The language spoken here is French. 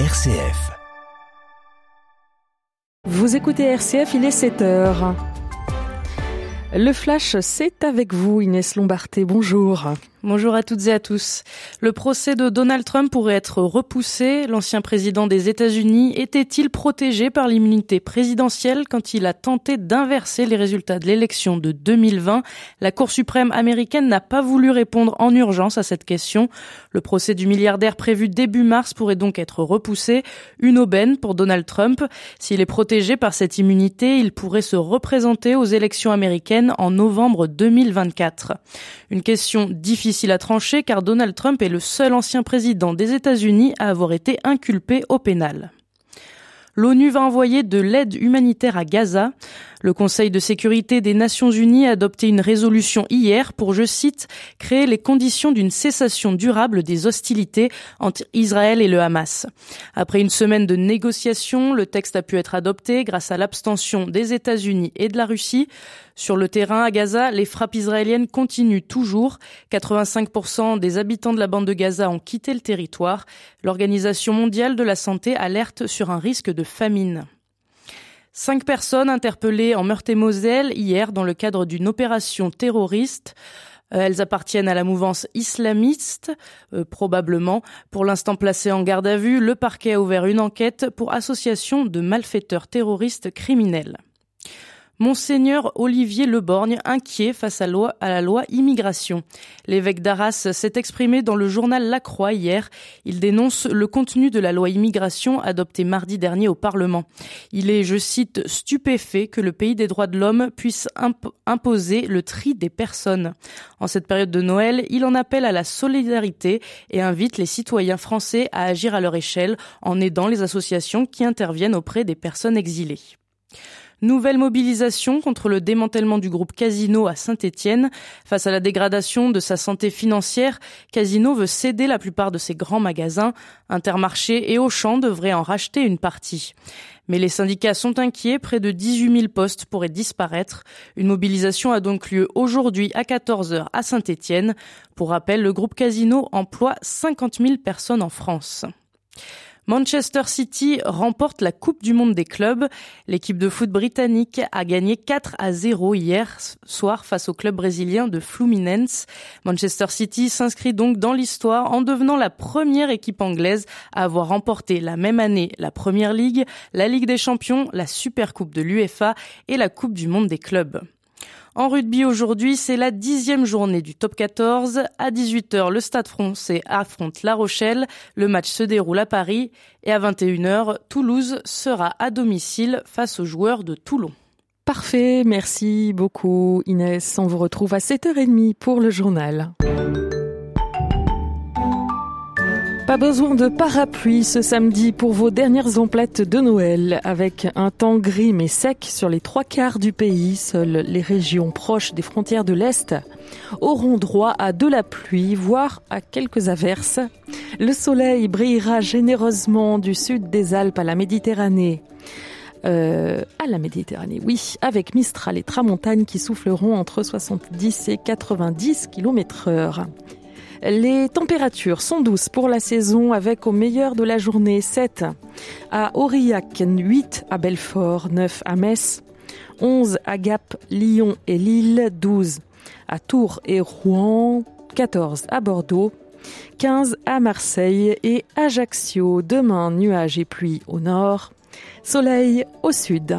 RCF. Vous écoutez RCF, il est 7 heures. Le flash, c'est avec vous, Inès Lombarté. Bonjour. Bonjour à toutes et à tous. Le procès de Donald Trump pourrait être repoussé. L'ancien président des États-Unis était-il protégé par l'immunité présidentielle quand il a tenté d'inverser les résultats de l'élection de 2020 La Cour suprême américaine n'a pas voulu répondre en urgence à cette question. Le procès du milliardaire prévu début mars pourrait donc être repoussé. Une aubaine pour Donald Trump. S'il est protégé par cette immunité, il pourrait se représenter aux élections américaines en novembre 2024. Une question difficile difficile à trancher car Donald Trump est le seul ancien président des États-Unis à avoir été inculpé au pénal. L'ONU va envoyer de l'aide humanitaire à Gaza. Le Conseil de sécurité des Nations Unies a adopté une résolution hier pour, je cite, créer les conditions d'une cessation durable des hostilités entre Israël et le Hamas. Après une semaine de négociations, le texte a pu être adopté grâce à l'abstention des États-Unis et de la Russie. Sur le terrain à Gaza, les frappes israéliennes continuent toujours. 85% des habitants de la bande de Gaza ont quitté le territoire. L'Organisation mondiale de la santé alerte sur un risque de famine. Cinq personnes interpellées en Meurthe-et-Moselle hier dans le cadre d'une opération terroriste. Euh, elles appartiennent à la mouvance islamiste, euh, probablement. Pour l'instant placées en garde à vue, le parquet a ouvert une enquête pour association de malfaiteurs terroristes criminels. Monseigneur Olivier Leborgne inquiet face à, la loi immigration. L'évêque d'Arras s'est exprimé dans le journal La Croix hier. Il dénonce le contenu de la loi immigration adoptée mardi dernier au Parlement. Il est, je cite, stupéfait que le pays des droits de l'homme puisse imposer le tri des personnes. En cette période de Noël, il en appelle à la solidarité et invite les citoyens français à agir à leur échelle en aidant les associations qui interviennent auprès des personnes exilées. Nouvelle mobilisation contre le démantèlement du groupe Casino à Saint-Étienne. Face à la dégradation de sa santé financière, Casino veut céder la plupart de ses grands magasins. Intermarché et Auchan devraient en racheter une partie. Mais les syndicats sont inquiets, près de 18 000 postes pourraient disparaître. Une mobilisation a donc lieu aujourd'hui à 14h à Saint-Étienne. Pour rappel, le groupe Casino emploie 50 000 personnes en France. Manchester City remporte la Coupe du Monde des clubs. L'équipe de foot britannique a gagné 4 à 0 hier soir face au club brésilien de Fluminense. Manchester City s'inscrit donc dans l'histoire en devenant la première équipe anglaise à avoir remporté la même année la Première Ligue, la Ligue des Champions, la Super Coupe de l'UEFA et la Coupe du Monde des clubs. En rugby aujourd'hui, c'est la dixième journée du top 14. À 18h, le Stade français affronte La Rochelle. Le match se déroule à Paris. Et à 21h, Toulouse sera à domicile face aux joueurs de Toulon. Parfait, merci beaucoup Inès. On vous retrouve à 7h30 pour le journal. Pas besoin de parapluie ce samedi pour vos dernières emplettes de Noël. Avec un temps gris mais sec sur les trois quarts du pays, seules les régions proches des frontières de l'Est auront droit à de la pluie, voire à quelques averses. Le soleil brillera généreusement du sud des Alpes à la Méditerranée. Euh, à la Méditerranée, oui, avec Mistral et Tramontagne qui souffleront entre 70 et 90 km heure. Les températures sont douces pour la saison avec au meilleur de la journée 7 à Aurillac, 8 à Belfort, 9 à Metz, 11 à Gap, Lyon et Lille, 12 à Tours et Rouen, 14 à Bordeaux, 15 à Marseille et Ajaccio. Demain, nuages et pluie au nord, soleil au sud.